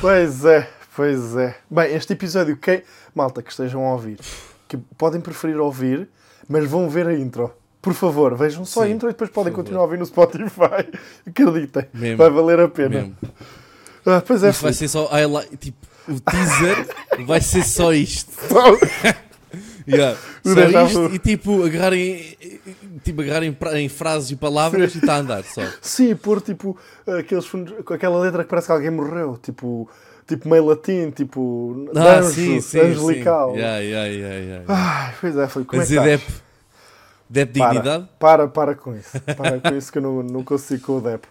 Pois é, pois é. Bem, este episódio, quem. Malta, que estejam a ouvir, que podem preferir ouvir, mas vão ver a intro. Por favor, vejam só a Sim, intro e depois podem continuar a ouvir no Spotify. Acreditem, Mesmo. vai valer a pena. Mesmo. Ah, pois é, Isto vai ser só highlight, tipo, o teaser vai ser só isto. Yeah. Só isto e tipo agarrarem, tipo, agarrarem em frases e palavras e está a andar só. Sim, pôr tipo aqueles aquela letra que parece que alguém morreu, tipo, tipo meio latim, tipo Ah, anjo, sim, sim, angelical. sim. Yeah, yeah, yeah, yeah. Ai, pois é, Filipe, como A é que? Dep, Dignidade? Para, para com isso. Para com isso que eu não, não consigo com o Dep.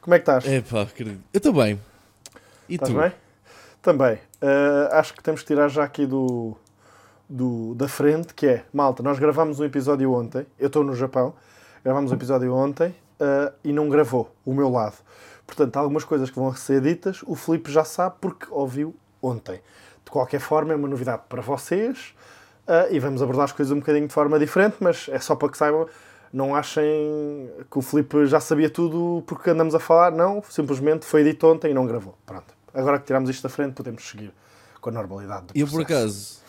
Como é que estás? É pá, acredito. Eu estou bem. E Estás tu? bem? Também. Ah, acho que temos que tirar já aqui do, do, da frente, que é, malta, nós gravámos um episódio ontem, eu estou no Japão, gravámos um episódio ontem ah, e não gravou o meu lado. Portanto, há algumas coisas que vão ser ditas, o Filipe já sabe porque ouviu ontem. De qualquer forma, é uma novidade para vocês ah, e vamos abordar as coisas um bocadinho de forma diferente, mas é só para que saibam, não achem que o Filipe já sabia tudo porque andamos a falar, não, simplesmente foi dito ontem e não gravou. Pronto. Agora que tiramos isto da frente, podemos seguir com a normalidade Eu por acaso,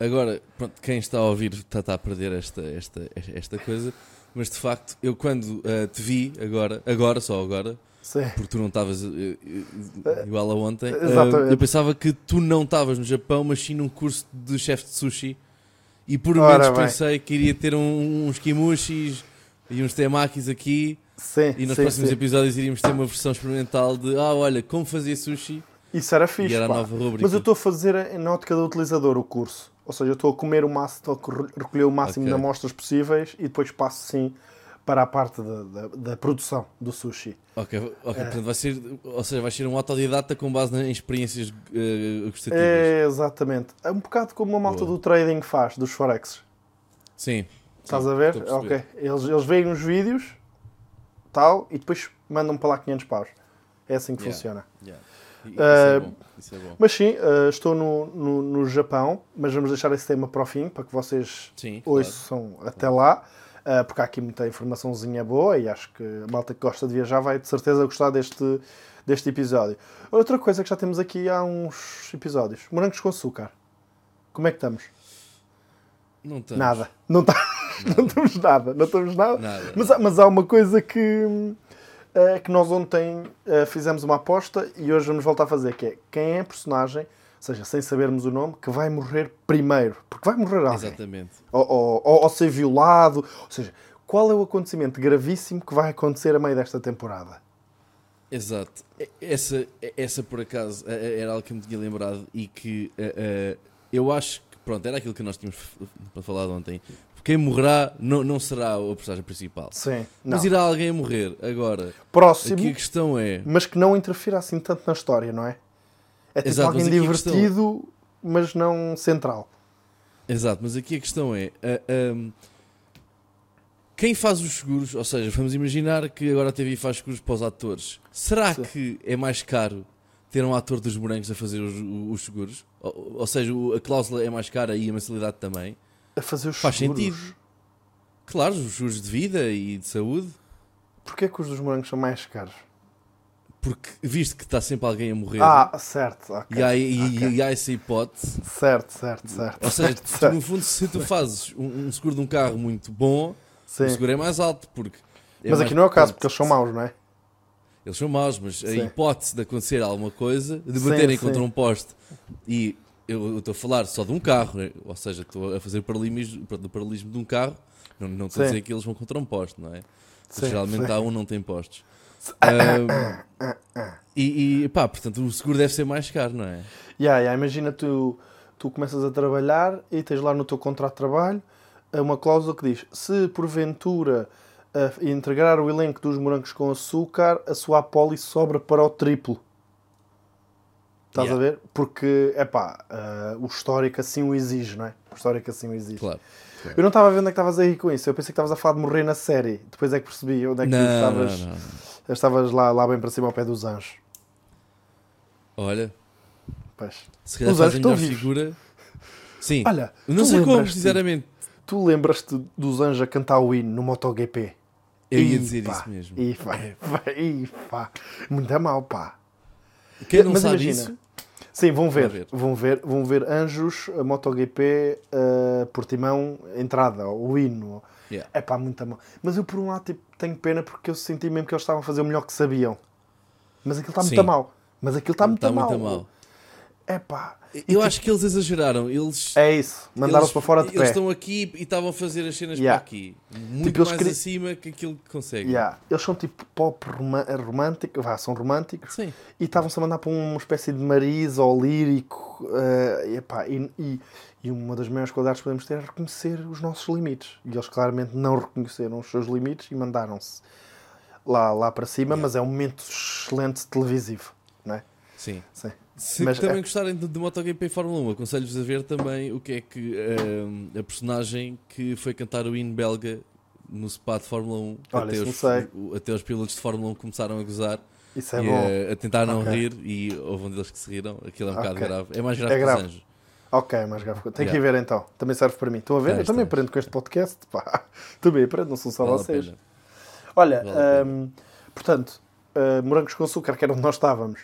agora, pronto, quem está a ouvir está, está a perder esta, esta, esta coisa, mas de facto, eu quando ah, te vi agora, agora, só agora, Sim. porque tu não estavas eh, igual a ontem, eu pensava que tu não estavas no Japão, mas sim num curso de chefe de sushi, e por Ora momentos bem. pensei que iria ter um- uns kimushis e uns temakis aqui, Sim, e nos sim, próximos sim. episódios iríamos ter uma versão experimental de, ah, olha, como fazer sushi, Isso era fixe, e era a nova rubrica. Mas eu estou a fazer em ótica do utilizador o curso. Ou seja, eu estou a comer o máximo, estou a recolher o máximo Ok. de amostras possíveis e depois passo sim para a parte da, da, da produção do sushi. Ok, ok, É. portanto vai ser, ou seja, vai ser um autodidata com base em experiências eh, gustativas. É, exatamente. É um bocado como a malta Boa. do trading faz, dos Forex. Sim. Estás sim, a ver? estou Ok. Eles, eles veem uns vídeos, tal, e depois mandam para lá 500 paus. É assim que Yeah. funciona. Yeah. Isso, é bom, isso é bom. Mas sim, eh, estou no, no, no Japão, mas vamos deixar esse tema para o fim, para que vocês Sim, claro. ouçam até lá, porque há aqui muita informaçãozinha boa e acho que a malta que gosta de viajar vai de certeza gostar deste, deste episódio. Outra coisa que já temos aqui há uns episódios: morangos com açúcar. Como é que estamos? Não estamos. Nada. Não, tá, não estamos nada. Não estamos nada. Nada. Mas, há- mas há uma coisa que, eh, que nós ontem eh, fizemos uma aposta e hoje vamos voltar a fazer, que é quem é a personagem, seja, sem sabermos o nome, que vai morrer primeiro. Porque vai morrer alguém. Exatamente. Ou, ou, ou- ou ser violado. Ou seja, qual é o acontecimento gravíssimo que vai acontecer a meio desta temporada? Exato. Essa, essa por acaso eh, eh, era algo que me tinha lembrado e que eh, eu acho que pronto, era aquilo que nós tínhamos f- para falar de ontem. Quem morrerá não, não será a personagem principal. Sim. Não. Mas irá alguém morrer. Agora, Próximo, aqui a questão é. mas que não interfira assim tanto na história, não é? É tipo Exato, alguém a questão- divertido, mas não central. Exato, mas aqui a questão é. ah, ahm, quem faz os seguros, ou seja, vamos imaginar que agora a TV faz seguros para os atores. Será Sim. que é mais caro ter um ator dos morangos a fazer os, os seguros? Ou, ou seja, a cláusula é mais cara e a mensalidade também? A fazer os Faz seguros. sentido. Claro, os seguros de vida e de saúde, Porquê que os dos morangos são mais caros? Porque visto que está sempre alguém a morrer Ah, certo. ok. e, há, e- ok. e há essa hipótese, Certo, certo, certo. ou seja, certo, tu, certo. no fundo, se tu fazes um, um seguro de um carro muito bom, Sim. o seguro é mais alto, porque. Mas mais- aqui não é o caso, porque eles são maus, não é? Eles são maus, mas a Sim. hipótese de acontecer alguma coisa, de baterem sim. contra um poste e eu estou a falar só de um carro, né? ou seja, estou a fazer o paralelismo, do paralelismo de um carro, não, não estou a dizer que eles vão contra um poste, não é? Geralmente há um não tem postes. Ahm, e, e pá, portanto o seguro deve ser mais caro, não é? Yeah, yeah, imagina tu, tu começas a trabalhar e tens lá no teu contrato de trabalho eh, uma cláusula que diz se porventura eh, entregar o elenco dos morangos com açúcar, a sua apólice sobra para o triplo. Estás Yeah. a ver? Porque, é pá, o histórico assim o exige, não é? O histórico assim o exige. Claro. Eu não estava a ver onde é que estavas a ir com isso. Eu pensei que estavas a falar de morrer na série. Depois é que percebi onde é que tu estavas. não. Estavas lá, lá bem para cima ao pé dos anjos. Olha, Pois. se calhar Os anjos estão vivos. figura. Sim. Olha, não sei como, sinceramente. Tu lembras-te dos anjos a cantar o hino no MotoGP? Eu ia dizer pá. isso mesmo. Ih, pá, ih, pá. Muito mal, pá. Quem não Mas sabe imagina, isso, Sim, vão ver, ver. Vão ver. Vão ver anjos, a MotoGP, uh, Portimão, entrada, o hino. Yeah. É pá, muito a mal. Mas eu, por um lado, tipo, tenho pena porque eu senti mesmo que eles estavam a fazer o melhor que sabiam. Mas aquilo está muito mal. Mas aquilo está muito, a mal. muito mal. É pá. Eu acho que eles exageraram. Eles, É isso. Mandaram-se eles- para fora de Eles pé. estão aqui e estavam a fazer as cenas Yeah. para aqui. Muito Tipo, eles mais acima que aquilo que conseguem. Yeah. Eles são tipo pop romântico, vá, são românticos. Sim. E estavam-se a mandar para uma espécie de mariz ou lírico. e, epá, e, e- e uma das maiores qualidades que podemos ter é reconhecer os nossos limites. E eles claramente não reconheceram os seus limites e mandaram-se lá, lá para cima, mas é um momento excelente televisivo, não é? Sim. Sim. Se Mas também é- gostarem de, de MotoGP e Fórmula 1, aconselho-vos a ver também o que é que ehm, a personagem que foi cantar o hino belga no SPA de Fórmula 1 Olha, até, os, o- até os pilotos de Fórmula 1 começaram a gozar Isso é e bom. a, a tentar não Ok. rir e houve um deles que se riram. Aquilo é um bocado Ok. grave. É mais grave É que grave. os anjos. Ok, mais grave. Tem que ir ver então. Também serve para mim. Estão a ver? Tens, eu também tens. aprendo com este podcast. Pá. Também aprendo, não são só Vale vocês. Olha, Vale hum, portanto, uh, Morangos com Açúcar, que era onde nós estávamos,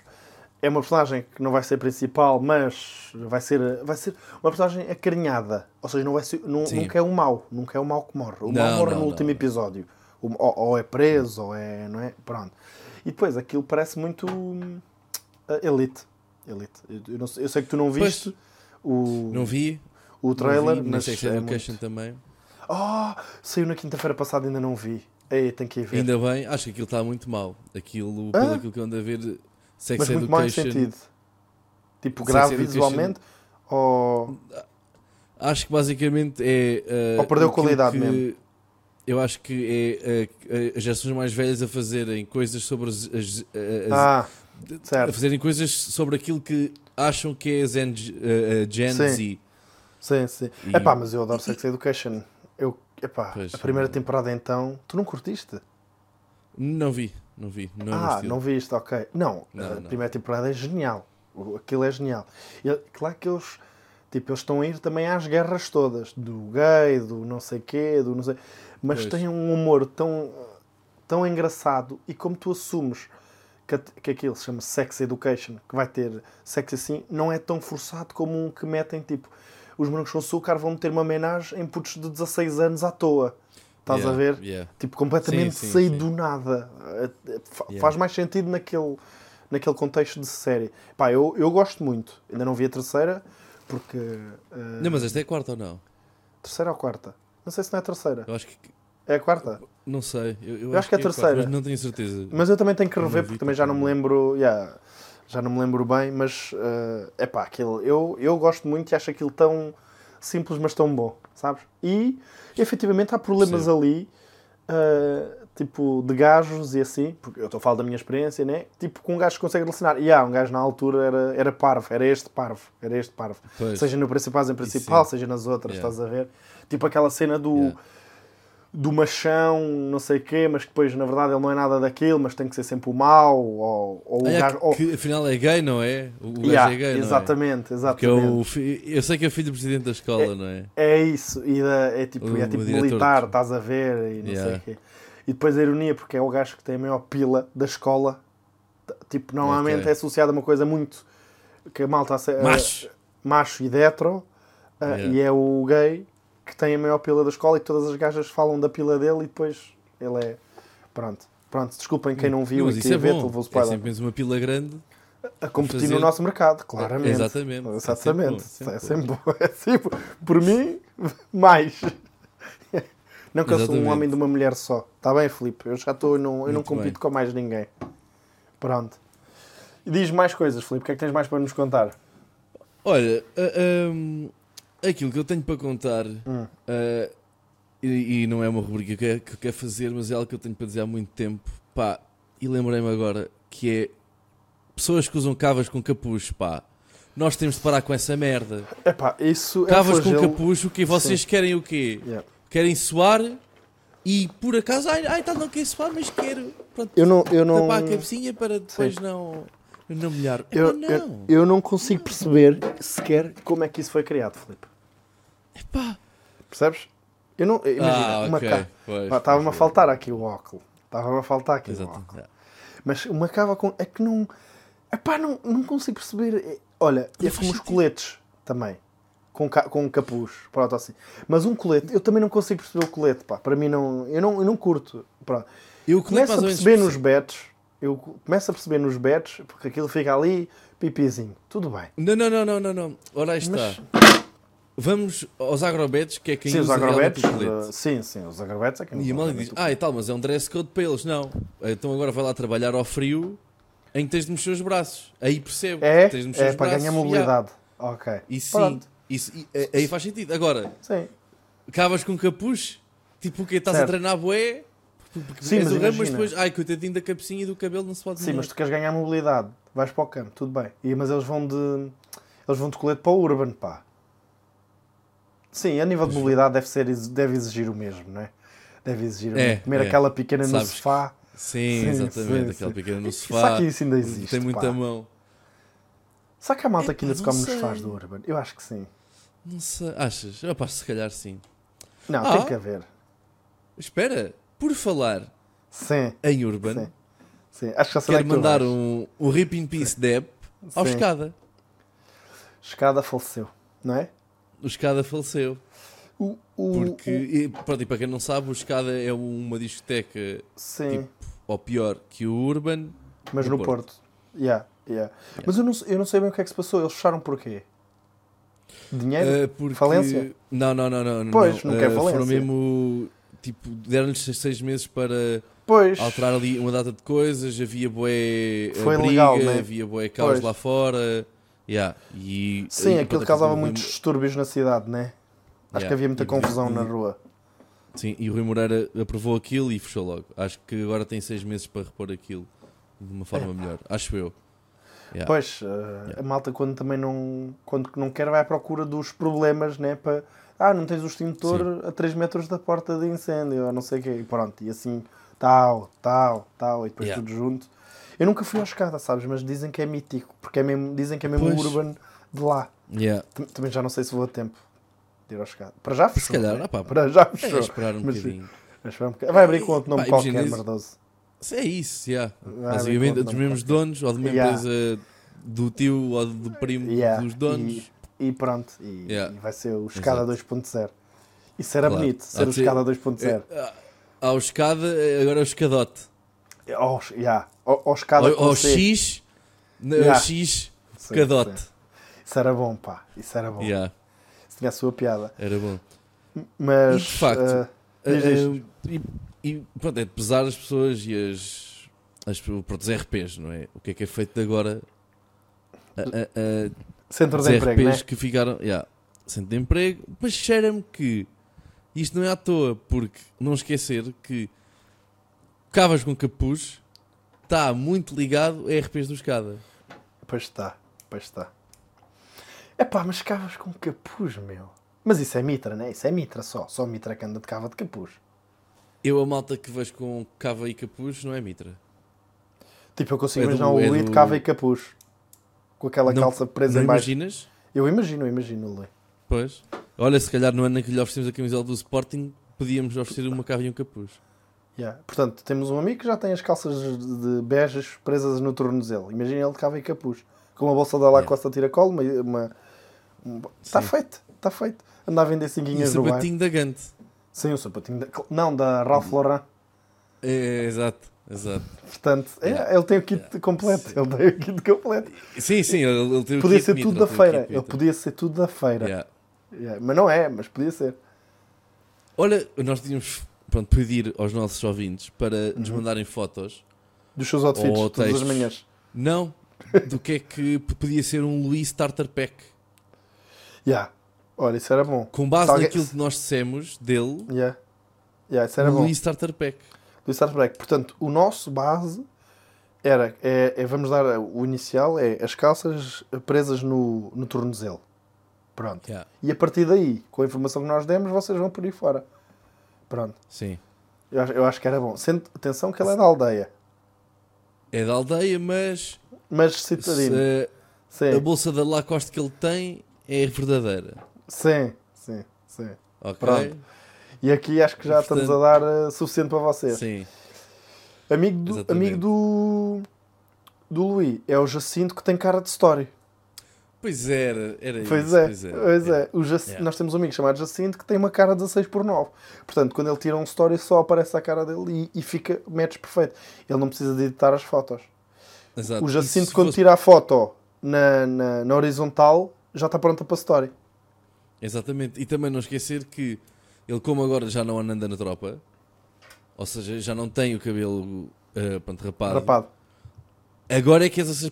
é uma personagem que não vai ser principal, mas vai ser, vai ser uma personagem acarinhada. Ou seja, não vai ser, não- nunca é um mau. Nunca é um mau que morre. O mau Não, morre não, no último episódio. Ou, ou é preso, ou é. Não é? Pronto. E depois, aquilo parece muito uh, Elite. Elite. Eu, eu não sei, eu sei que tu não Pois. O, Não vi. o trailer, não vi, mas Sex é Education muito... também. Oh, saiu na quinta-feira passada ainda não vi. Ei, tem que ir ver. Ainda bem, acho que aquilo está muito mal. Aquilo, Ah? pelo aquilo que eu ando a ver, Sex Mas muito mal em Education. sentido. Tipo, grave Education- visualmente ou... Acho que basicamente é. uh, Ou perdeu qualidade mesmo? Eu acho que é uh, as gerações mais velhas a fazerem coisas sobre as. as- as- Ah, a certo. fazerem coisas sobre aquilo que acham que é Gen, uh, Gen Sim. Z. Sim, sim. E- Epá, mas eu adoro Sex Education. Eu, epá, Pois, a primeira temporada então... Tu não curtiste? Não vi, não vi. Não ah, não viste, ok. Não, Não, a não. primeira temporada é genial. Aquilo é genial. E, claro que eles... Tipo, eles estão a ir também às guerras todas. Do gay, do não sei quê, do não sei... Mas Pois. tem um humor tão, tão engraçado. E como tu assumes que, que aquilo se chama Sex Education, que vai ter sexo assim, não é tão forçado como um que metem, tipo... Os morangos com açúcar vão meter uma homenagem em putos de 16 anos à toa. Estás Yeah, a ver? yeah. Tipo, completamente Sim, sim, saído sim. do nada. Eh, eh, fa- Yeah. Faz mais sentido naquele, naquele contexto de série. Pá, eu, eu gosto muito. Ainda não vi a terceira, porque. eh, Não, mas esta é a quarta ou não? Terceira ou quarta? Não sei se não é a terceira. Eu acho que. É a quarta. Não sei. Eu, eu Eu acho que é a quarta, terceira. mas não tenho certeza. Mas eu também tenho que rever, porque também já não me lembro. yeah, já não me lembro bem, mas. é pá, aquilo. Eu, eu gosto muito e acho aquilo tão simples, mas tão bom, sabes? E efetivamente há problemas Percebo. ali. eh, tipo, de gajos e assim, porque eu estou a falar da minha experiência, né? Tipo, com um gajo que consegue relacionar. E há um gajo na altura era, era parvo, era este parvo, era este parvo. Pois. Seja no principal em principal, sim. seja nas outras, Yeah. estás a ver? Tipo aquela cena do, Yeah. Do machão, não sei o quê, mas que depois na verdade ele não é nada daquilo, mas tem que ser sempre o mau, ou, ou Ah, o é gajo. ou- que afinal é gay, não é? O gajo Yeah, é gay, não é? exatamente, Que é exatamente. o fi- Eu sei que é filho do presidente da escola, não é? É isso, e da- é tipo, O- é tipo o militar, de- estás a ver, e não sei Yeah. o quê. E depois a ironia, porque é o gajo que tem a maior pila da escola, tipo, normalmente Ok. é associado a uma coisa muito que a malta Macho. eh, macho e de hetero, eh, Yeah. e é o gay que tem a maior pila da escola e todas as gajas falam da pila dele e depois ele é. Pronto. Pronto, desculpem quem não viu mas e queria é ver, levou É spoiler. sempre uma pila grande. a competir fazer- no nosso mercado, claramente. Exatamente. É Exatamente. É bom, sempre bom. É sempre, por mim, mais. Não que eu sou um homem de uma mulher só. Está bem, Filipe? Eu já estou, eu não, eu não compito bem. com mais ninguém. Pronto. E diz mais coisas, Filipe. O que é que tens mais para nos contar? Olha, hum, aquilo que eu tenho para contar, Hum. ah, e, e não é uma rubrica que eu, que eu quero fazer, mas é algo que eu tenho para dizer há muito tempo. Pá, e lembrei-me agora que é pessoas que usam cavas com capuz, pá. nós temos de parar com essa merda. Isso é um Cavas com flagelo. capucho, o quê? Vocês querem o quê? Yeah. Querem suar e por acaso, ai, ai tá, não quero suar, mas quero. Pronto, Eu não, eu não, tapar a cabecinha para depois Sim. não, não molhar. Eu, não. eu, eu não consigo perceber sequer como é que isso foi criado, Filipe. Epá. Percebes? Eu não, imagina, Ah, uma ok. cava. Estava-me a faltar aqui o óculo. Estava-me a faltar aqui o Exato. óculo. yeah. Mas uma cava com. É que não. Epá, não, não consigo perceber. É- Olha, é como os coletes também. Com, ca... com um capuz. Pronto, assim. Mas um colete, eu também não consigo perceber o colete, pá. Para mim não. Eu não, eu não curto. Pronto. Eu Começo a perceber nos betos. Eu co- começo a perceber nos betos, porque aquilo fica ali, pipizinho. Tudo bem. Não, não, não, não, não, não. Ora aí está. Mas- Vamos aos agrobetes, que é quem sim, os usa realmente agrobetes. uh, sim, sim, os agrobetes é quem E a realmente diz, ah e tal, mas é um dress code para eles. Não. Então agora vai lá trabalhar ao frio em que tens de mexer os braços. Aí percebo. É, tens de mexer é os para braços. ganhar mobilidade. Ok. E sim, isso, e- eh, aí faz sentido. Agora, Sim. cavas com capuz, tipo o que estás a Certo. treinar bué, porque Sim, mas o ramo, mas depois, ai, coitadinho da cabecinha e do cabelo não se pode Sim, mas tu queres ganhar mobilidade. Vais para o campo, tudo bem. E, mas eles vão de. Eles vão de colete para o urban, pá. Sim, a nível de mobilidade deve, ser, deve exigir o mesmo, não é? Deve exigir É. Comer é. aquela pequena no Sabes sofá. Sim, Sim, exatamente, sim, aquela sim. pequena no Será sofá. que isso ainda existe? tem muita pá? mão. Será que há malta que ainda se come nos sofás do urban? Eu acho que sim. Não sei, achas? Rapaz, se calhar sim. Não, Ah. tem que haver. Espera, por falar Sim, em Urban, sim. sim. Acho que já é quero que mandar vais. um, um Rip in Peace Deb ao. Escada. Escada faleceu, não é? O Escada faleceu. O, o, Porque, e, pronto, e para quem não sabe, o Escada é uma discoteca, Sim. tipo, ou pior, que o Urban. Mas no no, Porto. Porto. Yeah, yeah. Mas eu não, eu não sei bem o que é que se passou. Eles fecharam porquê? Dinheiro? eh, porque... Falência? Não, não, não, não. Pois, não. nunca é Eh, falência. Foram mesmo, tipo, deram-lhes seis- meses para pois. alterar ali uma data de coisas, havia bué eh, Foi briga, legal, né? havia bué caos Pois. lá fora. Yeah. E, Sim, e, aquilo causava muitos distúrbios na cidade, né? Acho Yeah. que havia muita E- confusão e- na rua. Sim, e o Rui Moreira aprovou aquilo e fechou logo. Acho que agora tem seis meses para repor aquilo de uma forma melhor. Acho eu. Yeah. Pois, eh, a malta quando também não, quando não quer vai à procura dos problemas, né? Para, ah, não tens o extintor a 3 metros da porta de incêndio, ou não sei o quê. E pronto, e assim, tal, tal, tal, e depois Yeah. tudo junto. Eu nunca fui à escada, sabes? Mas dizem que é mítico, porque é mesmo, dizem que é mesmo Pois. urban de lá. Yeah. Tam- Também já não sei se vou a tempo de ir à escada. Para já fechou. calhar, né? ah pá, Para já É fechou. esperar um Mas- bocadinho. Vai um bocadinho. Vai abrir com outro nome Pá, qualquer, isso. merdoso. É isso, yeah. Vai basicamente dos mesmos donos ou de uma Yeah. empresa do tio ou do primo Yeah, dos donos. E, e pronto, e, Yeah. e vai ser o escada Exato. 2.0. Isso era Claro. bonito, ser o escada 2.0. É, Há o escada, agora é o escadote. Oh, yeah. oh, oh, escada Ou com ou C. X, Yeah. X, Sim, cadote. sim. Isso era bom, pá. Isso era bom. Yeah, Se tinha a sua piada. era bom. Mas. E de facto, diz. Ah, e, e pronto, é de pesar as pessoas e as, as pronto, os RPs, não é? O que é que é feito de agora? A- a- Centro de emprego, né? RPs que ficaram, yeah, centro de emprego, mas cheira-me que isto não é à toa, porque não esquecer que Cavas com Capuz está muito ligado a RPs do Escada. Pois está, pois está. É pá, mas cavas com capuz, meu. Mas isso é mitra, né? Isso é mitra só. Só mitra que anda de cava de capuz. Eu, a malta que vejo com cava e capuz, não é mitra. Tipo, eu consigo É do- imaginar o é Luís de do- cava e capuz. Com aquela Não- calça presa não em baixo. imaginas? Eu imagino, eu imagino o. Pois. Olha, se calhar no ano em que lhe oferecemos a camisola do Sporting, podíamos oferecer uma cava e um capuz. Yeah. Portanto, temos um amigo que já tem as calças de beijas presas no tornozelo. Imagina ele de cava e capuz. Com uma bolsa da Lacoste a tiracolo, uma... uma... Está Sim. feito, está feito. Anda a vender cinquinhas no bar. sapatinho da Gante. Sim, o sapatinho. Da... Não, da Ralph Lauren. É, exato, exato. Portanto, é, Yeah. ele tem o kit completo. Ele tem o kit completo. Sim, sim, ele, ele tem o Podia kit ser tudo da feira. Ele podia ser tudo da feira. Yeah. Yeah. Mas não é, mas podia ser. Olha, nós tínhamos pronto, pedir aos nossos ouvintes para nos Uhum. mandarem fotos, Dos seus outfits, Ou todas as manhãs. não, do que é que podia ser um Luís Starter Pack. Yeah. Olha, isso era bom. Com base Se alguém- naquilo que nós dissemos dele, Yeah. Yeah, isso era um bom. Luís Starter Pack. do Star Trek. Portanto, o nosso base Era, é, é- vamos dar o inicial, é as calças presas no, no tornozelo. Pronto. Yeah. E a partir daí, com a informação que nós demos, vocês vão por aí fora. Pronto. Sim. Eu acho, eu acho que era bom. Sendo, atenção que ele é da aldeia. É da aldeia, mas Mas citadino. se- Sim. a bolsa da Lacoste que ele tem é verdadeira. Sim, sim, sim. Ok? Pronto. E aqui acho que já Portanto- estamos a dar eh, suficiente para vocês. Sim. Amigo, do, Exatamente. amigo do, do Luís é o Jacinto que tem cara de story. Pois era, era Pois isso. é, Pois é. pois é. O Jac- Yeah. Nós temos um amigo chamado Jacinto que tem uma cara 16 por 9. Portanto, quando ele tira um story, só aparece a cara dele e, e fica match perfeito. Ele não precisa de editar as fotos. Exato. O Jacinto, quando fosse- tira a foto na, na, na horizontal, já está pronta para story. Exatamente. E também não esquecer que ele, como agora já não anda na tropa, ou seja, já não tem o cabelo eh, pronto, rapado, Rapado. agora é que é 16,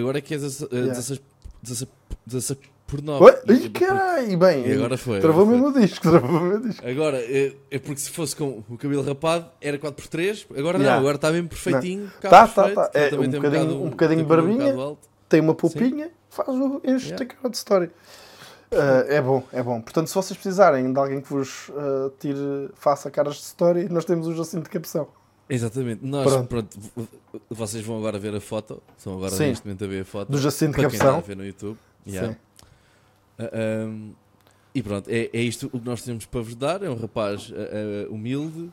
agora é que é 16, Yeah. 16, 16, 16 por 9. Oi, Ih, caralho, bem, E agora foi, Travou agora mesmo o disco, travou mesmo o disco. Agora, é, é porque se fosse com o cabelo rapado, era 4x3. Agora Yeah. não, agora está mesmo perfeitinho. Tá, cabo tá, perfeito, tá. que É, um bocadinho- um bocadinho cabelo barbinha. um. Tem uma poupinha, faz o enche Yeah. a cara de story. Ah, é bom, é bom. Portanto, se vocês precisarem de alguém que vos ah, tire, faça caras de story, nós temos o Jacinto de Capção. Exatamente. Nós, Pronto. pronto, vocês vão agora ver a foto. Estão agora Sim. neste momento a ver a foto. Do Jacinto de Para quem está a ver no YouTube. Yeah. Sim. Ah, ahm, e pronto, é, é isto o que nós temos para vos dar. É um rapaz ah, humilde.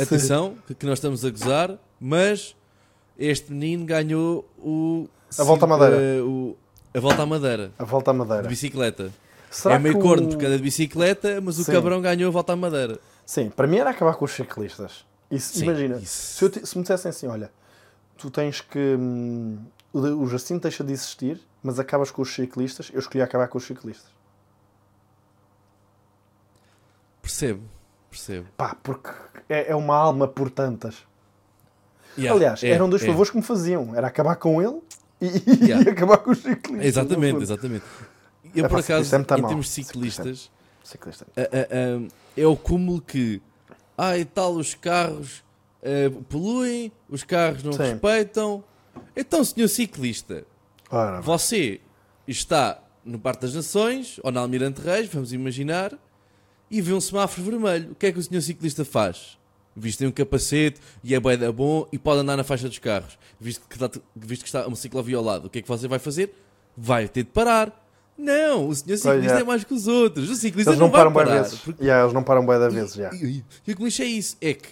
Atenção, que, que nós estamos a gozar, mas este menino ganhou o. A volta à Madeira. o- a volta à Madeira. A volta à De Madeira. bicicleta. Será é meio o- corno porque é de bicicleta, mas o Sim. cabrão ganhou a volta à Madeira. Sim, para mim era acabar com os ciclistas. Isso, Sim, imagina, isso. Se, te- se me dissessem assim, olha, tu tens que. hum, o, Jacinto deixa de existir, mas acabas com os ciclistas, eu escolhi acabar com os ciclistas. Percebo, percebo. Pá, porque é, é uma alma por tantas. Yeah, Aliás, é, eram dois é. favores que me faziam: era acabar com ele e, Yeah. e acabar com os ciclistas. Exatamente, exatamente. Eu, É por acaso, é em mau. termos de ciclistas, Ciclista. a- a- a- é o cúmulo que, ah, e tal, os carros eh, poluem, os carros não Sim. respeitam. Então, senhor ciclista, Ora, você está no Parque das Nações ou na Almirante Reis, vamos imaginar, e vê um semáforo vermelho. O que é que o senhor ciclista faz? Visto que tem um capacete e é da bom e pode andar na faixa dos carros. Visto que, está, visto que está uma ciclovia ao lado, o que é que você vai fazer? Vai ter de parar. Não, o senhor ciclista é. é mais que os outros. O ciclista eles não, não param bem vezes. porque- Yeah, eles não param bem da vezes, já. e, o que me lixa é isso, é que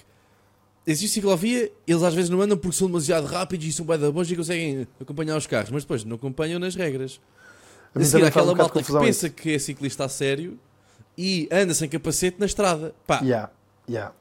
existe ciclovia, eles às vezes não andam porque são demasiado rápidos e são bem da bons e conseguem acompanhar os carros, mas depois não acompanham nas regras. A seguir, um aquela de malta que pensa isso. que é ciclista a sério e anda sem capacete na estrada. Pá, Yeah, yeah.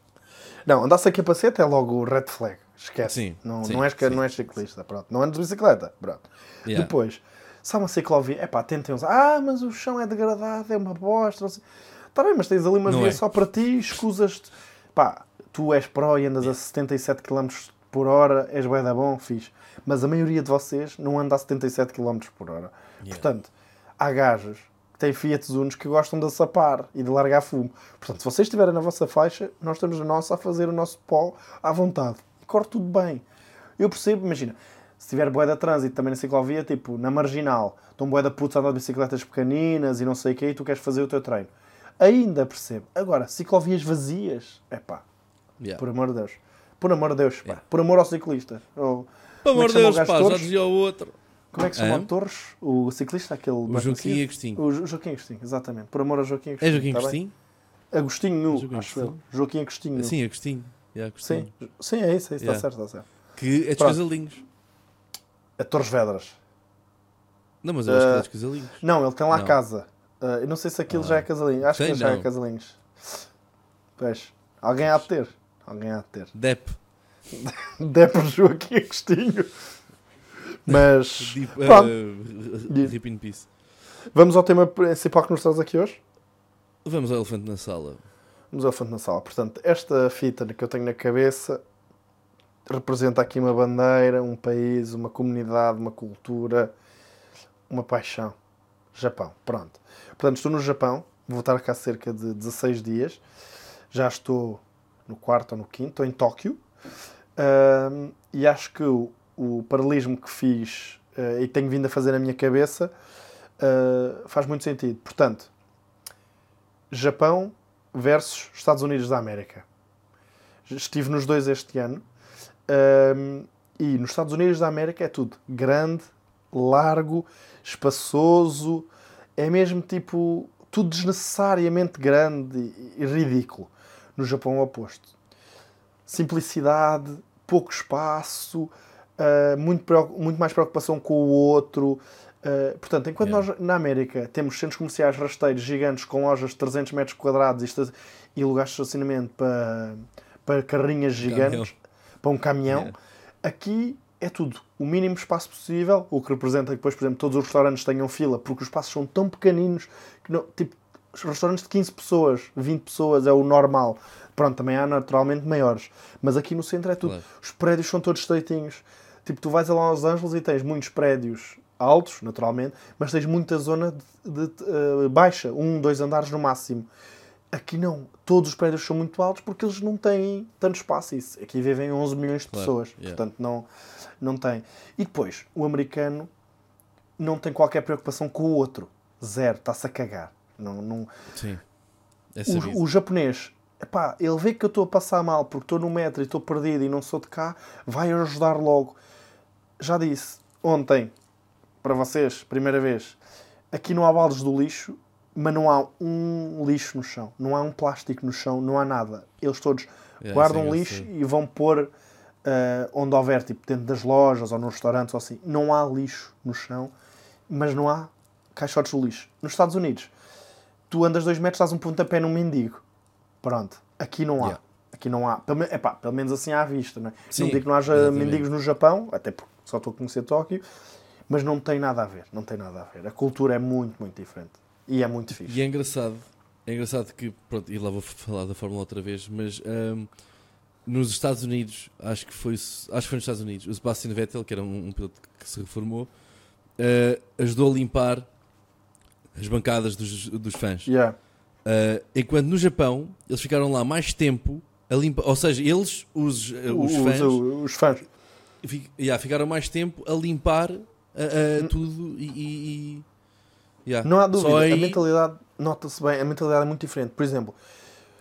Não, andar sem capacete é logo red flag. Esquece. Sim, não, sim, não, és, sim. não és ciclista. Pronto. Não andas de bicicleta. Pronto. Yeah. Depois, se há uma ciclovia, é pá, tentem usar. Ah, mas o chão é degradado, é uma bosta. Está bem, mas tens ali uma Não via é. só para ti, escusas-te. Pá, tu és pró e andas a 77 km por hora, és bué da bom, fixe. Mas a maioria de vocês não anda a 77 km por hora. Portanto, há gajos que têm Fiat Unos que gostam de sapar e de largar fumo. Portanto, se vocês estiverem na vossa faixa, nós estamos na nossa a fazer o nosso pó à vontade. Corre tudo bem. Eu percebo, imagina, se tiver boé de trânsito também na ciclovia, tipo, na marginal, estão boé da putos a andar de bicicletas pequeninas e não sei o quê, e tu queres fazer o teu treino. Ainda percebo. Agora, ciclovias vazias, é pá, yeah. por amor de Deus. Por amor de Deus, pá. Por amor ao ciclista. Ou, como é amor que de Deus, pá, já dizia o outro. Como é que se chama o Torres? O ciclista, aquele. O Joaquim Agostinho. O Jo- Joaquim Agostinho, exatamente. Por amor a Joaquim Agostinho. É Joaquim tá? Agostinho? Agostinho, Joaquim acho eu. Joaquim Agostinho. Sim, Agostinho. Yeah, Agostinho. sim, sim, é isso, é isso. Yeah. Está certo, está certo. Que é dos Pronto. casalinhos. A Torres Vedras. Não, mas eu acho que é Ah, dos casalinhos. Não, ele tem lá Não. casa. Ah, eu não sei se aquilo Ah. já é casalinho. Acho Tem, que já é não. casalinhos. Pois. Alguém há de ter. Alguém há de ter. Dep. Depre Joaquim Agostinho. Mas. Deep, Pronto. uh, Rip in Peace. Vamos ao tema principal que nos traz aqui hoje. Vamos ao elefante na sala. Vamos ao fundo na sala. Portanto, esta fita que eu tenho na cabeça representa aqui uma bandeira, um país, uma comunidade, uma cultura, uma paixão. Japão. Pronto. Portanto, estou no Japão. Vou estar cá cerca de 16 dias. Já estou no quarto ou no quinto. Estou em Tóquio. E acho que o, o paralelismo que fiz eh, e tenho vindo a fazer na minha cabeça eh, faz muito sentido. Portanto, Japão versus Estados Unidos da América. Estive nos dois este ano. Ahm, e nos Estados Unidos da América é tudo grande, largo, espaçoso. É mesmo tipo tudo desnecessariamente grande e, ridículo. No Japão o oposto. Simplicidade, pouco espaço, ah, muito, muito mais preocupação com o outro. Ah, portanto, enquanto Yeah. nós na América temos centros comerciais rasteiros gigantes com lojas de 300 metros quadrados e, e lugares de estacionamento para, para carrinhas gigantes. Para um caminhão, aqui é tudo. O mínimo espaço possível, o que representa que depois, por exemplo, todos os restaurantes tenham fila, porque os espaços são tão pequeninos que não, tipo, restaurantes de 15 pessoas, 20 pessoas é o normal. Pronto, também há naturalmente maiores. Mas aqui no centro é tudo. Claro. Os prédios são todos estreitinhos. Tipo, tu vais a Los Angeles e tens muitos prédios altos, naturalmente, mas tens muita zona de, de, eh, baixa, um, dois andares no máximo. Aqui não. Todos os prédios são muito altos porque eles não têm tanto espaço. Isso. Aqui vivem 11 milhões de Claro, pessoas. yeah. Portanto, não, não tem. E depois, o americano não tem qualquer preocupação com o outro. Zero. Está-se a cagar. Não, não... Sim. É. O, o japonês, epá, ele vê que eu estou a passar mal porque estou no metro e estou perdido e não sou de cá, vai ajudar logo. Já disse ontem, para vocês, primeira vez, aqui não há baldes do lixo, mas não há um lixo no chão, não há um plástico no chão, não há nada. Eles todos É, guardam sim, lixo sei. e vão pôr eh, onde houver, tipo dentro das lojas ou nos restaurantes ou assim. Não há lixo no chão, mas não há caixotes de lixo. Nos Estados Unidos, tu andas dois metros, dás um pontapé num mendigo. Pronto. Aqui não há. Yeah. Aqui não há. Pelo, epá, pelo menos assim à vista, não é? Sim, não digo que não haja exatamente. mendigos no Japão, até porque só estou a conhecer Tóquio, mas não tem nada a ver. Não tem nada a ver. A cultura é muito, muito diferente. E é muito fixe. E é engraçado, é engraçado que, pronto, e lá vou falar da Fórmula outra vez, mas ahm, nos Estados Unidos, acho que foi, acho que foi nos Estados Unidos, o Sebastian Vettel, que era um, um piloto que se reformou, ah, ajudou a limpar as bancadas dos, dos fãs. Yeah. Ah, enquanto no Japão, eles ficaram lá mais tempo a limpar, ou seja, eles, os, ah, os Os, fãs, os, fãs. fi- yeah, ficaram mais tempo a limpar ah, tudo e- e- yeah. Não há dúvida. aí- A mentalidade, nota-se bem, a mentalidade é muito diferente. Por exemplo,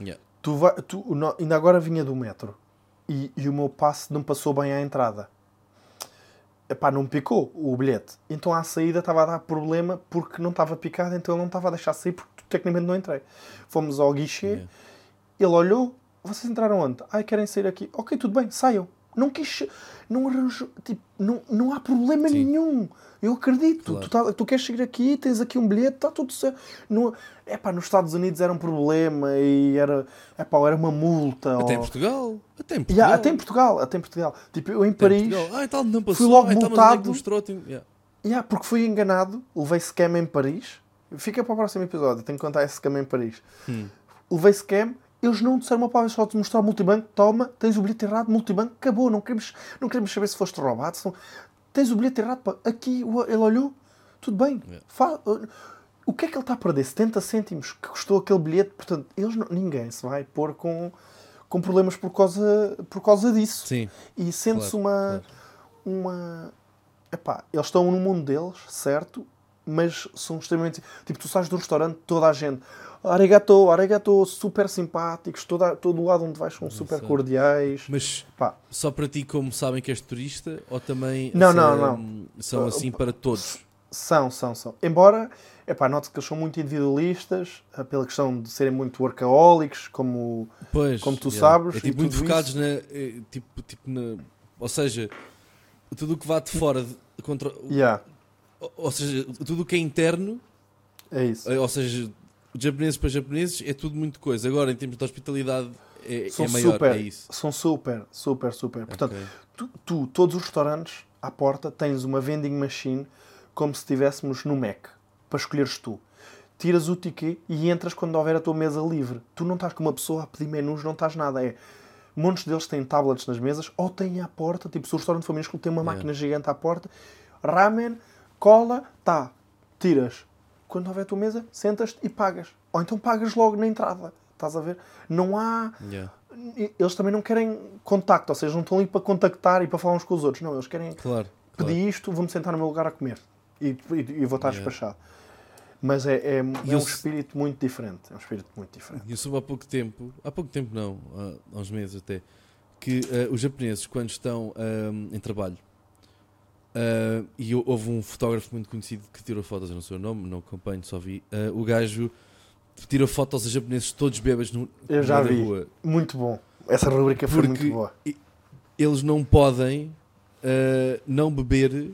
Yeah. tu vai, tu, no- ainda agora vinha do metro e, e o meu passe não passou bem à entrada. Epá, não picou o bilhete. Então à saída estava a dar problema porque não estava picado, então ele não estava a deixar sair porque tecnicamente não entrei. Fomos ao guichê, Yeah. ele olhou, vocês entraram onde? Ai, querem sair aqui. Ok, tudo bem, saiam. Não quis, não arranjou, tipo, não, não há problema Sim. nenhum. Eu acredito. Claro. Tu, tá- tu queres sair aqui, tens aqui um bilhete, está tudo certo. Não, epá, nos Estados Unidos era um problema e era, epá, era uma multa. Até em ou- Portugal. Até em Portugal. Yeah, até em Portugal, até em Portugal. Tipo, eu em Até em Paris, Portugal. Ah, e tal, não passou. logo ah, e tal, mas multado. é yeah. yeah, porque fui enganado, levei scam em Paris. Fica para o próximo episódio, tenho que contar esse scam em Paris. Hum. Levei scam, eles não disseram uma palavra, só te mostrar o multibanco, toma, tens o bilhete errado, multibanco, acabou, não queremos, não queremos saber se foste roubado. se não- Tens o bilhete errado, pá. aqui ele olhou, tudo bem. Yeah. O que é que ele está a perder? 70 cêntimos que custou aquele bilhete, portanto, eles não- ninguém se vai pôr com, com problemas por causa, por causa disso. Sim. E sente-se Claro, uma. uma. Epá, eles estão no mundo deles, certo? Mas são extremamente. Tipo, tu sais do restaurante, toda a gente. Arigato, arigato, super simpáticos, toda, todo o lado onde vais são super cordiais. Mas Pá, só para ti, como sabem que és turista, ou também Não, são, não, são assim para todos? são, são, são. Embora, epá, note que eles são muito individualistas, eh, pela questão de serem muito workaholics, como. Pois, Como tu yeah. sabes, É tipo muito focados na. eh, Tipo, tipo na. Ou seja, tudo o que vá de fora. De, contra, Yeah, ou, ou seja, tudo o que é interno, é isso. eh, ou seja, japoneses para japoneses, é tudo muito coisa. Agora, em termos de hospitalidade, é, São é maior. super, É isso. são super, super, super. Portanto, Ok. tu, tu, todos os restaurantes, à porta, tens uma vending machine como se estivéssemos no Mac, para escolheres tu. Tiras o ticket e entras quando houver a tua mesa livre. Tu não estás com uma pessoa a pedir menus, não estás nada. É, montes deles têm tablets nas mesas ou têm à porta, tipo, se o restaurante for minúsculo, tem uma máquina gigante à porta. Ramen, cola, tá. Tiras. Quando houver a tua mesa, sentas-te e pagas. Ou então pagas logo na entrada. Estás a ver? Não há Yeah. eles também não querem contacto, ou seja, não estão ali para contactar e para falar uns com os outros. Não, eles querem Claro. claro. isto, vou-me sentar no meu lugar a comer. E, e- e vou estar Yeah. despachado. Mas é, é, é um eu- espírito muito diferente. É um espírito muito diferente. Eu soube há pouco tempo, há pouco tempo não, há, uns meses até, que eh, os japoneses, quando estão ahm, em trabalho, ah, e hou- houve um fotógrafo muito conhecido que tirou fotos, eu não sei o nome, não acompanho, só vi, ah, o gajo tira fotos aos japoneses todos bebas no, Eu já vi. rua. Muito bom. Essa rubrica foi Porque- muito boa. Eles não podem ah, não beber,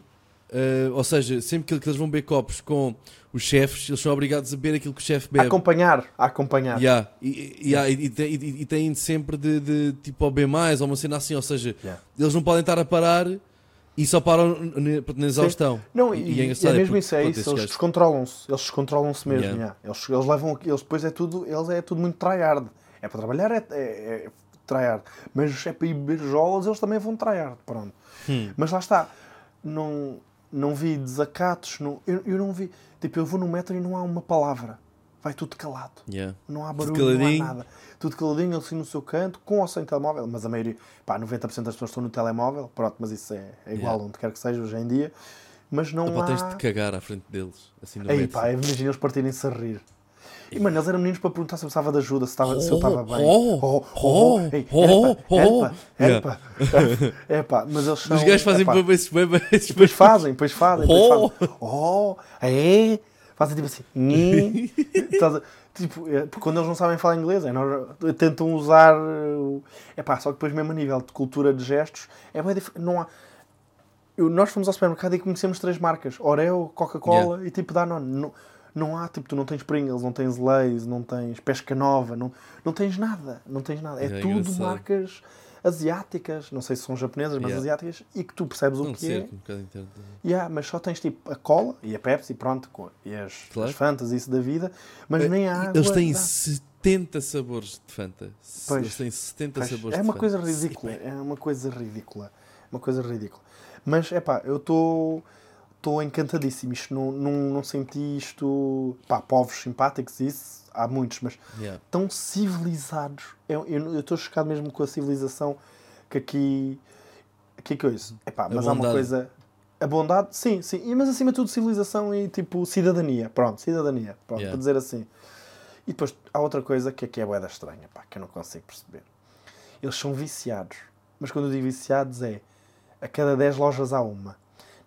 ou seja, sempre que, eles vão beber copos com os chefes, eles são obrigados a beber aquilo que o chefe A bebe. acompanhar, a acompanhar. Yeah. E, yeah, e, e, e- têm sempre de, de tipo ao B, ou uma cena assim, ou seja, Yeah. eles não podem estar a parar e só param na exaustão. Não, E- e, e é e é, é mesmo isso, é isso. Eles descontrolam-se. Eles descontrolam-se mesmo. Yeah. yeah. Eles, eles levam. Eles depois é tudo. Eles é tudo muito tryhard. É para trabalhar, é, é, é tryhard. Mas é para ir beber jolas, eles também vão tryhard. Pronto. Hum. Mas lá está. Não, não vi desacatos. Não, eu, eu não vi. Tipo, eu vou no metro e não há uma palavra. Vai tudo calado. Yeah. Não há barulho, não há nada. Tudo caladinho, assim no seu canto, com ou sem telemóvel. Mas a maioria, pá, 90% das pessoas estão no telemóvel. Pronto, mas isso é, é igual Yeah. onde quer que seja hoje em dia. Mas não Epá, há... tens de cagar à frente deles, assim no Ei, metro. pá, imagina eles partirem-se a rir. E, mano, eles eram meninos para perguntar se eu precisava de ajuda, se, estava, se eu estava bem. Oh, oh, oh, ei, oh, epa, oh. epa, epa, epa, mas eles são... Os gajos fazem bem esses bem esses Depois fazem, depois fazem, Oh. fazem. Oh, é? Fazem tipo assim. Tipo, é, porque quando eles não sabem falar inglês, é, nós- tentam usar. É pá, só que depois, mesmo a nível de cultura de gestos, é bem diferente. Não há. Eu- nós fomos ao supermercado e conhecemos três marcas: Oreo, Coca-Cola e tipo Danone. Não, não há, tipo, tu não tens Pringles, não tens Lay's, não tens Pesca Nova, não, não tens nada. Não tens nada. É É tudo engraçado. marcas asiáticas, não sei se são japonesas, mas Yeah. asiáticas, e que tu percebes o Não que é. um. Yeah, mas só tens tipo a cola e a Pepsi, pronto, e as, Claro. as Fantas, isso da vida, mas Eh, nem a água. Eles têm dá. 70 sabores de Fanta. Pois. Eles têm 70 Pois, sabores é de uma Fanta. coisa ridícula, Sim, é uma coisa ridícula, uma coisa ridícula. Mas é pá, eu estou estou encantadíssimo. Isto não, não, não senti isto. Pá, povos simpáticos, isso há muitos, mas Yeah. tão civilizados. Eu estou chocado mesmo com a civilização que aqui. Que coisa. É pá, mas há uma coisa. A bondade, sim, sim. Mas acima de tudo, civilização e tipo cidadania. Pronto, cidadania. Pronto, Yeah. para dizer assim. E depois há outra coisa que aqui é boeda estranha, pá, que eu não consigo perceber. Eles são viciados. Mas quando eu digo viciados é a cada 10 lojas há uma.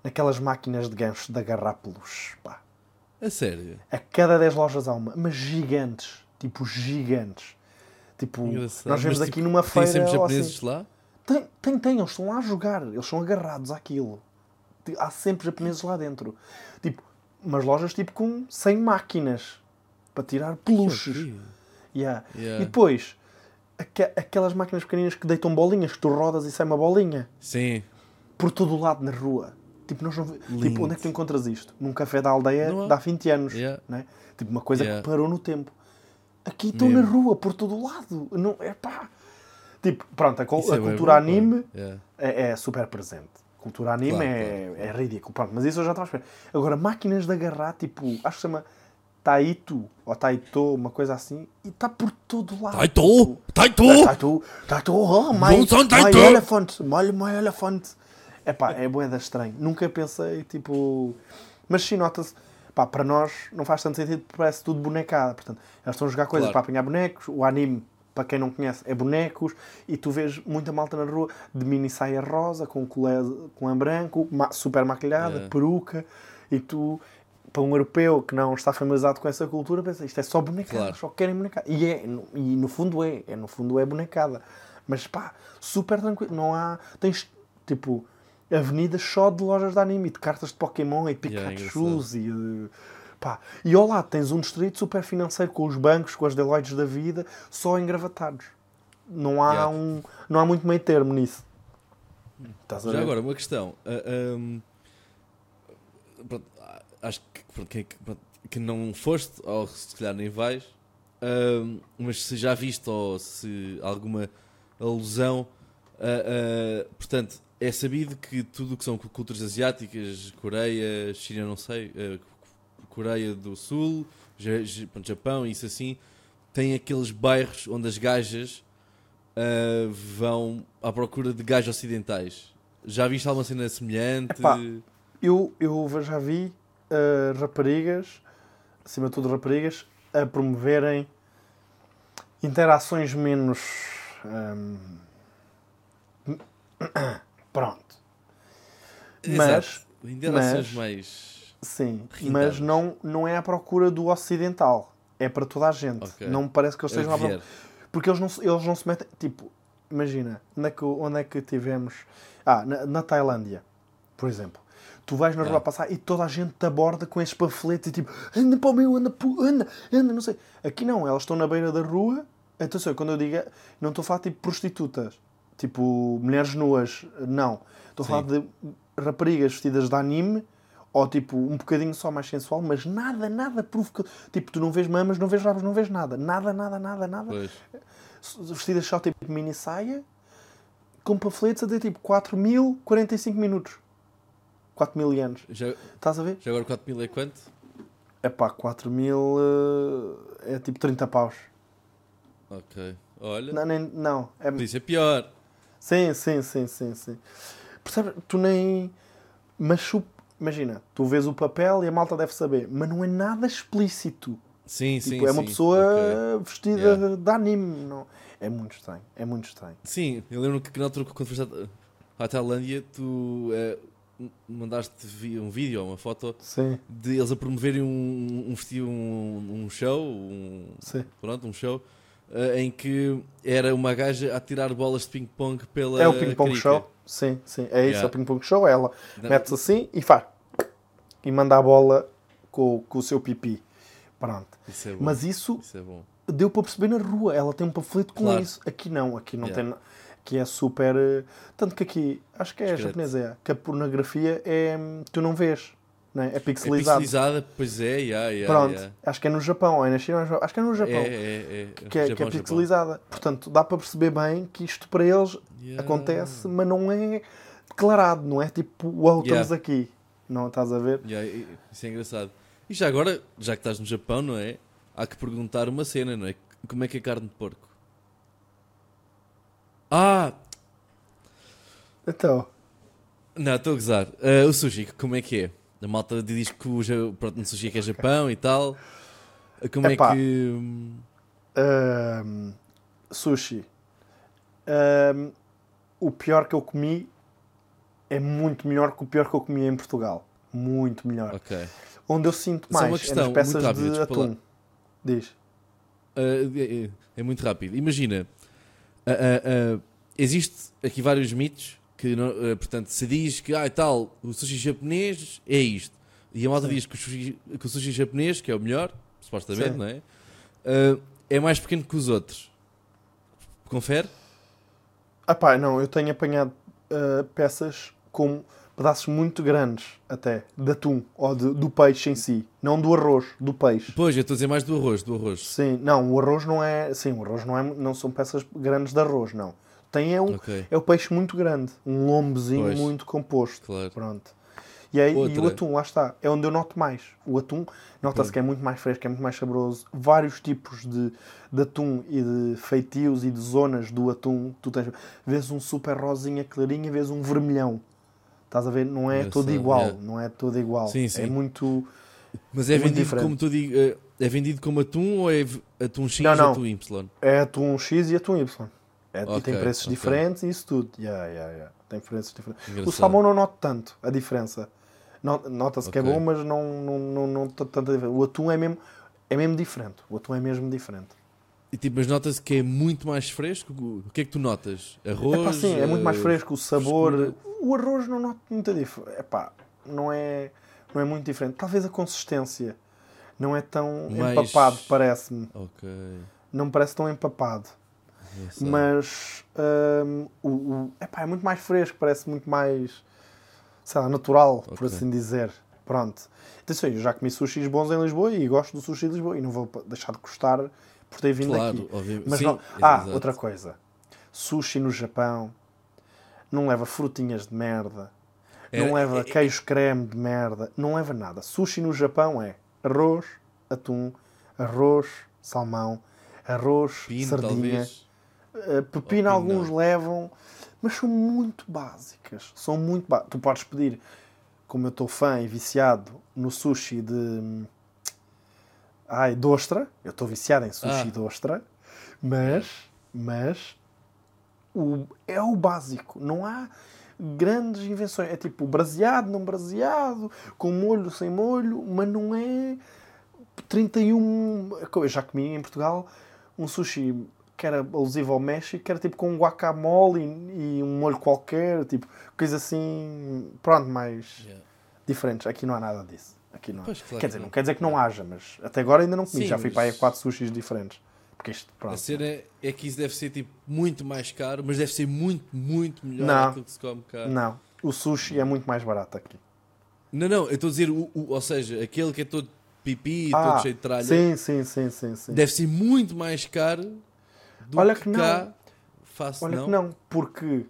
Naquelas máquinas de gancho de agarrar peluche, pá. A sério. A cada 10 lojas há uma, mas gigantes, tipo gigantes. Tipo, Engraçado. nós vemos Mas, aqui tipo, numa Tem feira. sempre ou japoneses assim. lá? Tem, tem, tem, eles estão lá a jogar, eles são agarrados àquilo. Há sempre japoneses lá dentro. Tipo, umas lojas tipo com 100 máquinas para tirar peluches. Yeah. Yeah. E depois, aque- aquelas máquinas pequeninas que deitam bolinhas, que tu rodas e sai uma bolinha Sim. por todo o lado na rua. Tipo, nós não... tipo, onde é que tu encontras isto? Num café da aldeia Não há. de há 20 anos. Yeah. Né? Tipo, uma coisa Yeah. que parou no tempo. Aqui estão na rua, por todo o lado. Não, é pá. Tipo, pronto, a, a é bem cultura anime Yeah. é, é super presente. Cultura anime Claro, é, claro, é ridículo. Pronto, mas isso eu já estava a esperar. Agora, máquinas de agarrar, tipo, acho que chama Taito ou Taito, uma coisa assim, e está por todo lado. Taito! Taito! Taito! Taito! Oh, my, my elephant! My, my elephant! É pá, é boeda estranho. Nunca pensei, tipo... Mas sim, nota-se... Pá, para nós não faz tanto sentido porque parece tudo bonecada. Portanto, eles estão a jogar coisas Claro. para apanhar bonecos. O anime, para quem não conhece, é bonecos. E tu vês muita malta na rua de mini saia rosa, com colé, com branco, super maquilhada, Yeah. peruca. E tu, para um europeu que não está familiarizado com essa cultura, pensa, isto é só bonecada, Claro. só querem bonecada. E, é, no- e no fundo é, é, no fundo é bonecada. Mas pá, super tranquilo. Não há... Tens, tipo... Avenidas só de lojas de anime, de cartas de Pokémon e Yeah, Pikachus e eh, pá. E ao lado tens um distrito super financeiro com os bancos, com as Deloittes da vida, só engravatados. Não há, Yeah. um, não há muito meio termo nisso. Estás a Já agora, uma questão. Ah, ahm, pronto, acho que, que, que- pronto, que não foste, ou se calhar nem vais, ahm, mas se já viste ou se alguma alusão, ah, portanto, é sabido que tudo o que são culturas asiáticas, Coreia, China, não sei, ah, Coreia do Sul, Japão, isso assim, tem aqueles bairros onde as gajas ah, vão à procura de gajos ocidentais. Já viste alguma cena semelhante? Epá. Eu, eu já vi ah, raparigas, acima de tudo raparigas, a promoverem interações menos. ahm, pronto. Mas, Exato. Mas- mais. sim, Requintadas. mas não, não é à procura do ocidental. É para toda a gente. Ok. Não me parece que eles estejam à procura. Porque eles não, se- eles não se metem. Tipo, imagina, onde é que, onde é que tivemos. Ah, na, na Tailândia, por exemplo. Tu vais na rua Ah. passar e toda a gente te aborda com esses panfletos e tipo, anda para o meu, anda, anda, anda, não sei. Aqui não, elas estão na beira da rua. Atenção, quando eu digo, não estou a falar tipo prostitutas, tipo mulheres nuas, não. Estou a falar de raparigas vestidas de anime ou tipo um bocadinho só mais sensual, mas nada, nada provocador. Tipo, tu não vês mamas, não vês rabos, não vês nada. Nada, nada, nada, nada Pois. vestidas só tipo mini saia, com panfletos a dizer tipo 4.045 minutos. 4 mil anos. Já, Estás a ver? já agora 4 mil é quanto? É pá, 4 mil eh, é tipo 30 paus. Ok. Olha, Não, nem, não. É, por isso é pior. Sim, sim, sim, sim, sim. Percebes? Tu nem. Mas imagina, tu vês o papel e a malta deve saber, mas não é nada explícito. Sim, Tipo, sim, é uma sim. pessoa Ok. vestida Yeah. de anime. Não. É muito estranho, é muito estranho. Sim, eu lembro que na altura quando foste à, Tailândia, tu eh, mandaste um vídeo ou uma foto Sim, de eles a promoverem um, um, um, um show, um, sim. pronto, um show, eh, em que era uma gaja a tirar bolas de ping-pong pela É o ping pong crica. show? Sim, sim. É isso, Yeah. é o ping pong show. Ela mete-se assim e faz. E manda a bola com, com o seu pipi. Pronto. Isso é. Mas isso Isso é bom. deu para perceber na rua. Ela tem um panfleto com Claro. isso. Aqui não, aqui não Yeah. tem. Aqui é super. eh, Tanto que aqui, acho que é Discreto. japonesa, é, que a pornografia é. hum, Tu não vês. Não é? é É pixelizada, pois é, yeah, yeah, Pronto. yeah. Acho que é no Japão, ou é na China, é Japão. acho que é no É, Japão. é, é. Que é, que é Japão, Japão. pixelizada. Portanto, dá para perceber bem que isto para eles Yeah. acontece, mas não é declarado, não é tipo, uau, estamos Yeah. aqui. Não estás a ver? Isso é engraçado. E já agora, já que estás no Japão, não é? Há que perguntar uma cena, não é? Como é que é carne de porco? Ah! Então, Não, estou a gozar. Ah, o sushi, como é que é? A malta diz que o, ja- pronto, no sushi é que é Japão e tal. Ah, Como Epá. é que. ahm, sushi. Ahm, o pior que eu comi é muito melhor que o pior que eu comi em Portugal. Muito melhor. Ok. Onde eu sinto Só mais uma é questão, nas peças muito rápida, de desculpa lá. atum. Diz. Ah, é, é- é muito rápido. Imagina, ah, ah, ah, existe aqui vários mitos que, ah, portanto, se diz que ah, e tal, o sushi japonês é isto. E a malta Sim. diz que o, sushi, que o sushi japonês, que é o melhor, supostamente, Sim. não é? Ah, é mais pequeno que os outros. Confere? Ah pá, não, eu tenho apanhado ah, peças com pedaços muito grandes, até, de atum, ou de- do peixe em si. Não do arroz, do peixe. Pois, eu estou a dizer mais do arroz, do arroz. Sim, não, o arroz não é. Sim, o arroz não, é, não são peças grandes de arroz, não. Tem é, um, Ok, é o peixe muito grande, um lombozinho Pois. muito composto. claro. Pronto. E, aí, e o atum, lá está, é onde eu noto mais. O atum nota-se que é muito mais fresco, é muito mais saboroso. Vários tipos de, de atum e de feitios e de zonas do atum. Tu tens, vês um super rosinha clarinha, vês um vermelhão. Estás a ver? Não é Engraçado, todo igual. yeah. Não é todo igual. Sim, sim. É muito. Mas é Muito vendido diferente. como tu digo, eh, é vendido como atum ou é atum X Não, não. atum Y? É atum X e atum Y. É, e tem preços ok. diferentes e isso tudo. Yeah, yeah, yeah. Tem preços diferentes. Engraçado. O salmão não noto tanto a diferença. No- Nota-se que é bom, mas não, não, não, não tanta diferença. O atum é mesmo, é mesmo diferente. O atum é mesmo diferente. E, tipo, mas nota-se que é muito mais fresco. O que é que tu notas? Arroz? É pá, sim, é muito mais eh, fresco. O sabor. frescura? O arroz não noto muita diferença. É não é, não é muito diferente. Talvez a consistência não é tão Mais- empapado, parece-me. Ok. Não me parece tão empapado. Engraçado. Mas hum, o, o- epá, é muito mais fresco, parece muito mais sei lá, natural, por Ok. assim dizer. Pronto. Atenção, eu já comi sushis bons em Lisboa e gosto do sushi de Lisboa e não vou deixar de gostar por ter vindo Claro, aqui. obviamente. Mas Sim, não... Ah, outra coisa. Sushi no Japão não leva frutinhas de merda, É- não leva é- queijo creme de merda, não leva nada. Sushi no Japão é arroz, atum, arroz, salmão, arroz, Pino, sardinha, talvez. Uh, pepino alguns levam, mas são muito básicas. São muito ba- Tu podes pedir, como eu estou fã e viciado no sushi de. Ai, de ostra. Eu estou viciado em sushi Ah. de ostra. Mas. Mas. O, é o básico. Não há grandes invenções. É tipo braseado, não braseado, com molho, sem molho, mas não é 31. Eu já comi em Portugal um sushi que era alusivo ao México, que era tipo com guacamole e, e um molho qualquer, tipo, coisa assim, pronto, mais Yeah. diferentes. Aqui não há nada disso. Aqui não. Pois, claro quer que dizer, não. quer dizer que não haja, mas até agora ainda não comi. Sim, já fui mas- para aí a quatro sushis diferentes. Porque isto, A pronto. cena é que isso deve ser tipo muito mais caro, mas deve ser muito, muito melhor Não. aquilo que se come cá. Não, o sushi é muito mais barato aqui. Não, não, eu estou a dizer, o, o- ou seja, aquele que é todo pipi, Ah, todo cheio de tralha, sim, sim, sim, sim, sim. deve ser muito mais caro do Olha que, que não. cá. Faço Olha não. que não, porque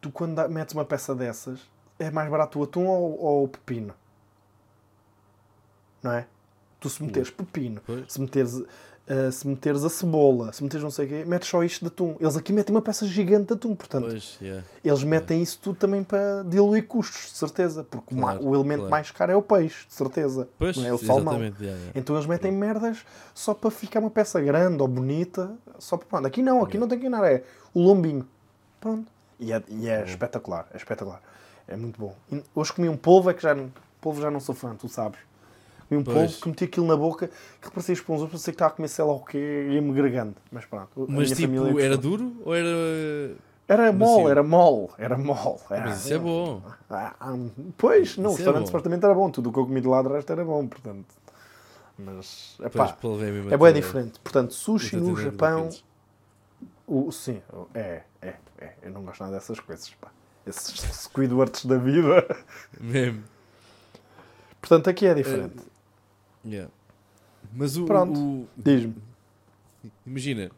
tu quando metes uma peça dessas, é mais barato o atum ou, ou o pepino? Não é? Tu se meteres pepino, Pois. se meteres, ah, se meteres a cebola, se meteres não sei o quê, metes só isto de atum. Eles aqui metem uma peça gigante de atum, portanto, Pois, yeah. eles metem isso tudo também para diluir custos, de certeza. Porque Claro, o elemento claro. mais caro é o peixe, de certeza. Pois, não é o salmão. yeah, yeah. Então eles metem merdas só para ficar uma peça grande ou bonita. Só para pronto. Aqui não, aqui não tem que enganar. É o lombinho. Pronto. E é, e é espetacular. É espetacular. É muito bom. E hoje comi um polvo, é que já, polvo já não sou fã, tu sabes. Comi um Pois. polvo que meti aquilo na boca que parecia esponjoso, parecia que estava a comer sei lá o quê, ia-me gregando. Mas pronto. Mas tipo, era duro ou era. Era mole, macio? era mole, era mole. Era, Mas isso é bom. Ah, ah, pois, não, o Isso é restaurante bom. supostamente era bom. Tudo o que eu comi de lá de resto era bom, portanto. Mas, Pois, epá, polvo é é bem até- diferente. Portanto, sushi no Japão. O, sim, é, é, é. Eu não gosto nada dessas coisas. Pá. Esses Squidwards da vida. Mesmo. Portanto, aqui é diferente. Yeah. Mas o. Pronto. o- Diz-me. Imagina.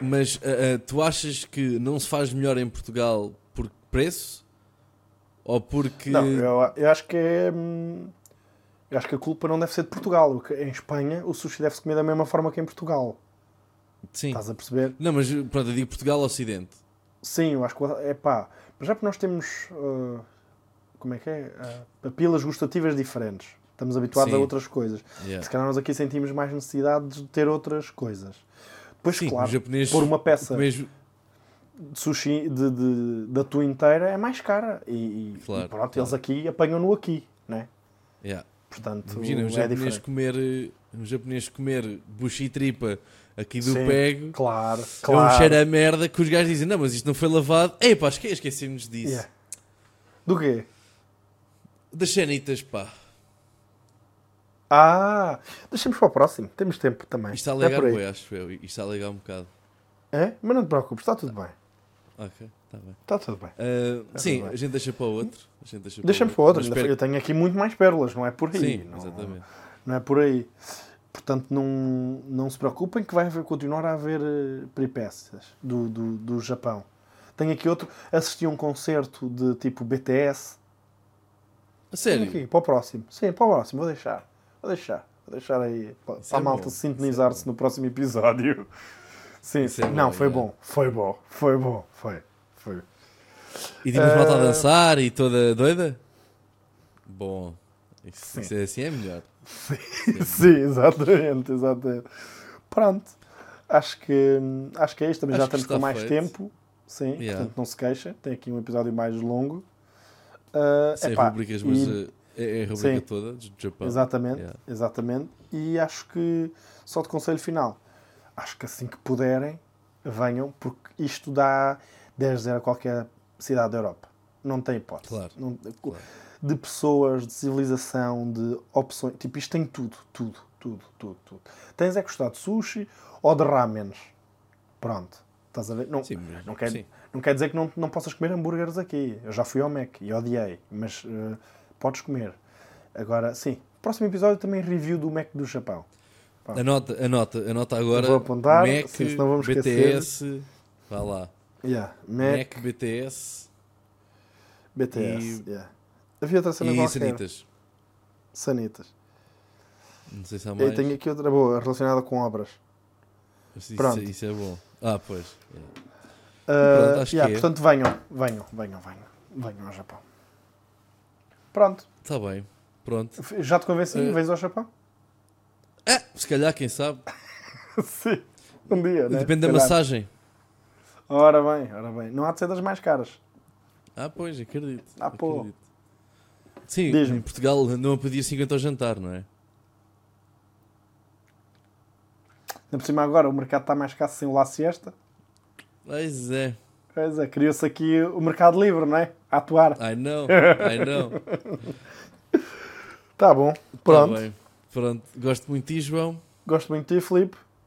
Mas ah, ah, tu achas que não se faz melhor em Portugal por preço? Ou porque. Não, eu, eu acho que é. hum, Eu acho que a culpa não deve ser de Portugal. Que- Em Espanha, o sushi deve-se comer da mesma forma que em Portugal. Sim. Estás a perceber? Não, mas pronto, eu digo Portugal Ocidente. Sim, eu acho que é pá. Mas já porque nós temos. ah, como é que é? Papilas gustativas diferentes. Estamos habituados Sim. a outras coisas. Yeah. Se calhar nós aqui sentimos mais necessidade de ter outras coisas. Depois, Sim, claro, japonês. pôr uma peça de sushi de, de, da tua inteira é mais cara. E, Claro, e pronto, claro. eles aqui apanham-no aqui, né? Yeah. Portanto, Imagina, um é japonês diferente. comer. Um japonês comer buchi tripa aqui do Sim, pego. Claro, É um claro. cheiro a merda que os gajos dizem, não, mas isto não foi lavado. Ei pá, esque esquecemos disso. Yeah. Do quê? Das cenitas, pá. Ah, deixamos para o próximo. Temos tempo também. Isto está a é aí. bué, acho eu. Isto está a alegar um bocado. É? Mas não te preocupes, está tudo bem. Ok, está bem. Está tudo bem. Ah, sim, tudo bem. a gente deixa para o outro. A gente deixa Deixamos para o outro. Ainda espera- Eu tenho aqui muito mais pérolas, não é por aí. Sim, não, exatamente. não é por aí. Portanto, não, não se preocupem que vai haver, continuar a haver eh, peripécias do, do, do Japão. Tenho aqui outro. Assisti a um concerto de tipo BTS. A Tenho sério? aqui, para o próximo. Sim, para o próximo. Vou deixar. Vou deixar. Vou deixar aí para, para é a malta bom, sintonizar-se no próximo episódio. Sim, sim. é bom, não, foi é. bom. Foi bom. Foi bom. Foi. Foi. E tínhamos malta a Ah. dançar e toda doida? Bom, isso, Sim. isso é assim é melhor. Sim, exatamente, exatamente. Pronto. Acho que, acho que é isto. Também Acho já estamos com mais feito. tempo. Sim, Yeah. portanto não se queixa. Tem aqui um episódio mais longo. Ah, Sem epá, rubricas, mas e- uh, é, a rubrica Sim. toda do Japão. Exatamente, Yeah. exatamente. E acho que, só de conselho final, acho que assim que puderem, venham, porque isto dá 10 0 a qualquer cidade da Europa. Não tem hipótese. Claro, Não- claro. De pessoas, de civilização, de opções. Tipo, isto tem tudo, tudo, tudo, tudo, tudo. Tens é gostar de sushi ou de ramens. Pronto. Estás a ver? Não, Sim, mas- não, quer, sim. não quer dizer que não, não possas comer hambúrgueres aqui. Eu já fui ao Mac e odiei, mas eh, podes comer. Agora, sim. Próximo episódio também review do Mac do Japão. Anota, anota, anota agora. Vou apontar, Mac, sim, senão vamos BTS. Vá lá. Yeah. Mac, Mac, BTS BTS. e- yeah. Havia outra cena e qualquer. Sanitas. Sanitas. Não sei se há Eu mais. tenho aqui outra boa relacionada com obras. Isso, Pronto. isso é bom. Ah, pois. Uh, Pronto, yeah, é. Portanto, venham, venham, venham, venham. Venham ao Japão. Pronto. Está tá bem. Pronto. Já te convenci? Uh, Vens ao Japão? Ah, se calhar, quem sabe? Sim. Um dia, né? Depende da massagem. Ora bem, ora bem. Não há de ser das mais caras. Ah, pois, acredito. Ah, pô. acredito. Sim, em Portugal não pedia 50 ao jantar, não é? Ainda por cima agora o mercado está mais escasso sem o La Siesta. Pois é. Pois é, criou-se aqui o mercado livre, não é? A atuar. I know, I know. Tá bom. Tá Pronto. bem. Pronto. Gosto muito de ti, João. Gosto muito de ti, Filipe.